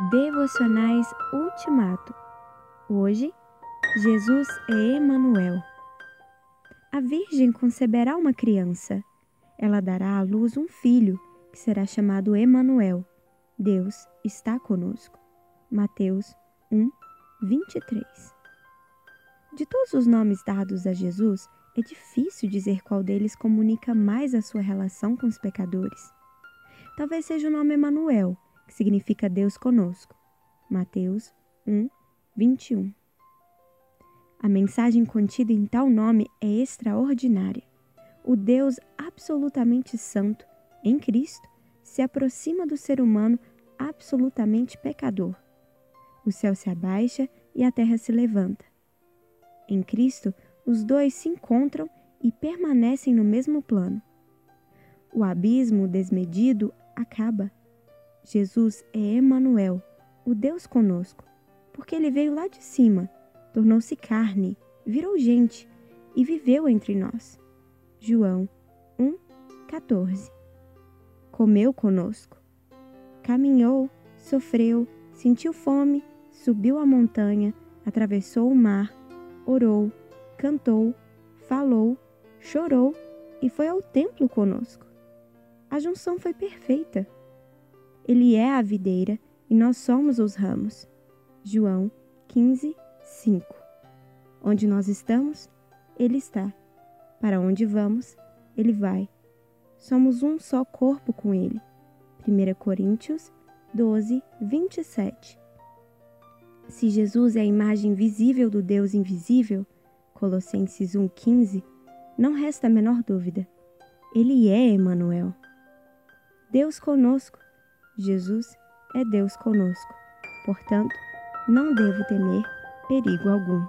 Devocionais Ultimato. Hoje, Jesus é Emanuel. A Virgem conceberá uma criança. Ela dará à luz um filho, que será chamado Emanuel. Deus está conosco. Mateus 1, 23. De todos os nomes dados a Jesus, é difícil dizer qual deles comunica mais a sua relação com os pecadores. Talvez seja o nome Emanuel, que significa Deus conosco. Mateus 1, 21. A mensagem contida em tal nome é extraordinária. O Deus absolutamente santo, em Cristo, se aproxima do ser humano absolutamente pecador. O céu se abaixa e a terra se levanta. Em Cristo, os dois se encontram e permanecem no mesmo plano. O abismo desmedido acaba. Jesus é Emanuel, o Deus conosco, porque ele veio lá de cima, tornou-se carne, virou gente e viveu entre nós. João 1:14. Comeu conosco. Caminhou, sofreu, sentiu fome, subiu a montanha, atravessou o mar, orou, cantou, falou, chorou e foi ao templo conosco. A junção foi perfeita. Ele é a videira e nós somos os ramos. João 15, 5. Onde nós estamos, Ele está. Para onde vamos, Ele vai. Somos um só corpo com Ele. 1 Coríntios 12, 27. Se Jesus é a imagem visível do Deus invisível, Colossenses 1,15, não resta a menor dúvida. Ele é Emanuel. Deus conosco Jesus é Deus conosco. Portanto, não devo temer perigo algum.